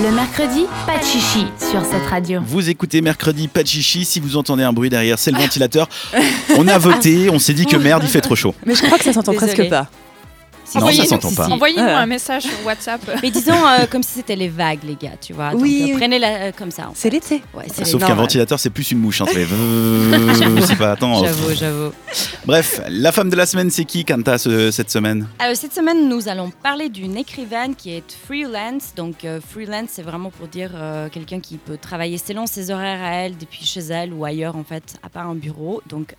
Le mercredi, pas de chichi sur cette radio. Vous écoutez mercredi, pas de chichi. Si vous entendez un bruit derrière, c'est le ventilateur. On a voté, on s'est dit que merde, il fait trop chaud. Mais je crois que ça s'entend presque pas. Non, Envoyez- ça s'entend pas. Envoyez-nous Ah. un message sur WhatsApp. Mais disons euh, comme si c'était les vagues, les gars, tu vois. Donc, Oui, euh, oui. Prenez-la euh, comme ça. C'est l'été. Ouais, c'est Sauf qu'un ventilateur, c'est plus une mouche. Hein, c'est pas attends. J'avoue, j'avoue. Bref, la femme de la semaine, c'est qui, Kanta, ce- cette semaine? Alors, cette semaine, nous allons parler d'une écrivaine qui est freelance. Donc, euh, freelance, c'est vraiment pour dire euh, quelqu'un qui peut travailler selon ses horaires à elle, depuis chez elle ou ailleurs, en fait, à part un bureau. Donc,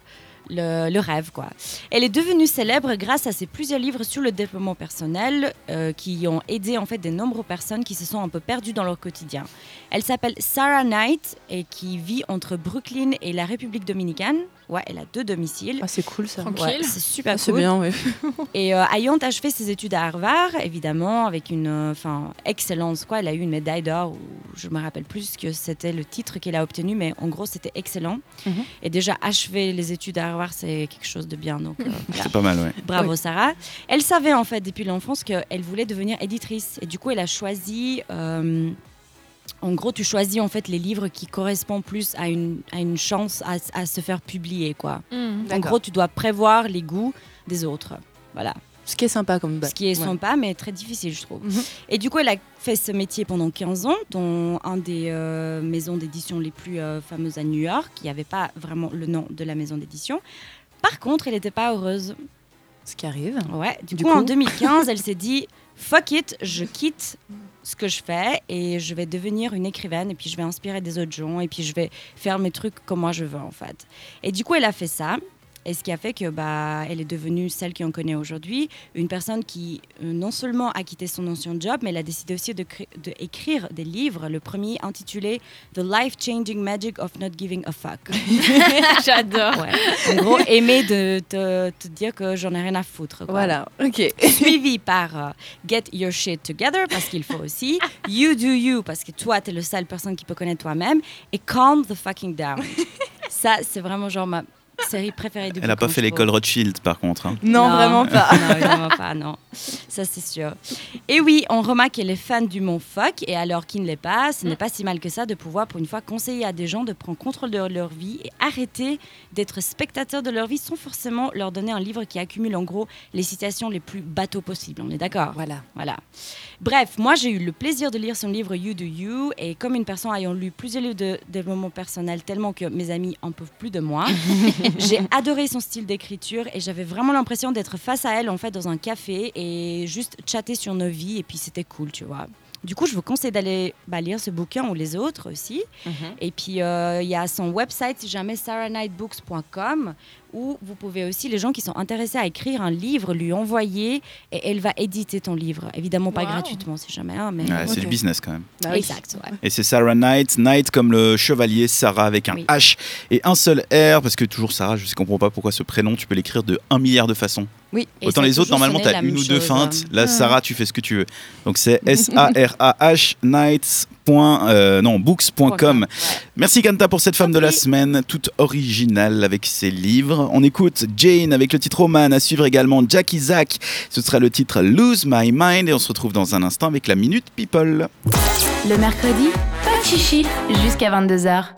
le, le rêve, quoi. Elle est devenue célèbre grâce à ses plusieurs livres sur le développement personnel euh, qui ont aidé, en fait, de nombreuses personnes qui se sont un peu perdues dans leur quotidien. Elle s'appelle Sarah Knight et qui vit entre Brooklyn et la République dominicaine. Ouais, elle a deux domiciles. Ah, c'est cool ça. Tranquille. Ouais, c'est super Ah, c'est cool. bien, oui. Et euh, ayant achevé ses études à Harvard, évidemment, avec une euh, enfin, excellence, quoi. Elle a eu une médaille d'or, ou je me rappelle plus que c'était le titre qu'elle a obtenu, mais en gros, c'était excellent. Mhm. Et déjà, achever les études à Harvard, c'est quelque chose de bien. Donc, euh, voilà. C'est pas mal, ouais. bravo Sarah. Elle savait en fait depuis l'enfance qu'elle voulait devenir éditrice. Et du coup, elle a choisi. euh, en gros, tu choisis en fait les livres qui correspondent plus à une, à une chance à, à se faire publier, quoi. Hmm. En gros, tu dois prévoir les goûts des autres. Voilà. Ce qui est sympa comme Ce qui est ouais. sympa, mais très difficile, je trouve. Mhm. Et du coup, elle a fait ce métier pendant 15 ans dans un des euh, maisons d'édition les plus euh, fameuses à New York. Il n'y avait pas vraiment le nom de la maison d'édition. Par contre, elle n'était pas heureuse. Ce qui arrive. Ouais. Du, Du coup, en coup 2015, elle s'est dit fuck it, je quitte ce que je fais et je vais devenir une écrivaine et puis je vais inspirer des autres gens et puis je vais faire mes trucs comme moi je veux en fait. Et du coup, elle a fait ça. Et ce qui a fait que bah, elle est devenue celle qu'on connaît aujourd'hui, une personne qui euh, non seulement a quitté son ancien job, mais elle a décidé aussi de, cré- de écrire des livres. Le premier intitulé The Life Changing Magic of Not Giving a Fuck. J'adore. Ouais. En gros, aimer de te, dire que j'en ai rien à foutre. quoi Voilà, ok. suivi par euh, Get Your Shit Together, parce qu'il faut aussi, You Do You, parce que toi, t'es le seule personne qui peut connaître toi-même, et Calm the Fucking Down. Ça, c'est vraiment genre ma série préférée du Elle a pas fait l'école Rothschild, par contre. hein. Non, vraiment pas. Non, vraiment pas, non. Ça, c'est sûr. Et oui, on remarque qu'elle est fan du mot fuck, et alors qui ne l'est pas, ce n'est pas si mal que ça de pouvoir, pour une fois, conseiller à des gens de prendre contrôle de leur vie et arrêter d'être spectateurs de leur vie sans forcément leur donner un livre qui accumule en gros les citations les plus bateaux possibles. On est d'accord? Voilà. Voilà. Bref, moi j'ai eu le plaisir de lire son livre You Do You et comme une personne ayant lu plusieurs livres de développement personnel tellement que mes amis en peuvent plus de moi, j'ai adoré son style d'écriture et j'avais vraiment l'impression d'être face à elle en fait dans un café et juste chatter sur nos vies et puis c'était cool, tu vois. Du coup, je vous conseille d'aller bah, lire ce bouquin ou les autres aussi. Et puis, euh, il y a son website, si jamais, sarahnightbooks.com, où vous pouvez aussi, les gens qui sont intéressés à écrire un livre, lui envoyer et elle va éditer ton livre. Évidemment, pas Wow. gratuitement, si jamais. hein, mais... Ouais, C'est Ok. du business quand même. Bah oui. Exact, ouais. Et c'est Sarah Knight, Knight comme le chevalier, Sarah avec un Oui. H et un seul R, parce que toujours Sarah, je ne comprends pas pourquoi ce prénom, tu peux l'écrire de un milliard de façons. Oui. Autant les autres, normalement, tu as une ou deux chose, feintes. hein. Là, Sarah, tu fais ce que tu veux. Donc c'est S-A-R-A-H, Knights. point, euh, non, books.com. Ouais. Merci Kanta pour cette femme de la semaine, toute originale avec ses livres. On écoute Jane avec le titre Roman, à suivre également Jack Isaac. Ce sera le titre Lose My Mind et on se retrouve dans un instant avec la Minute People. Le mercredi, pas de chichi jusqu'à 22h.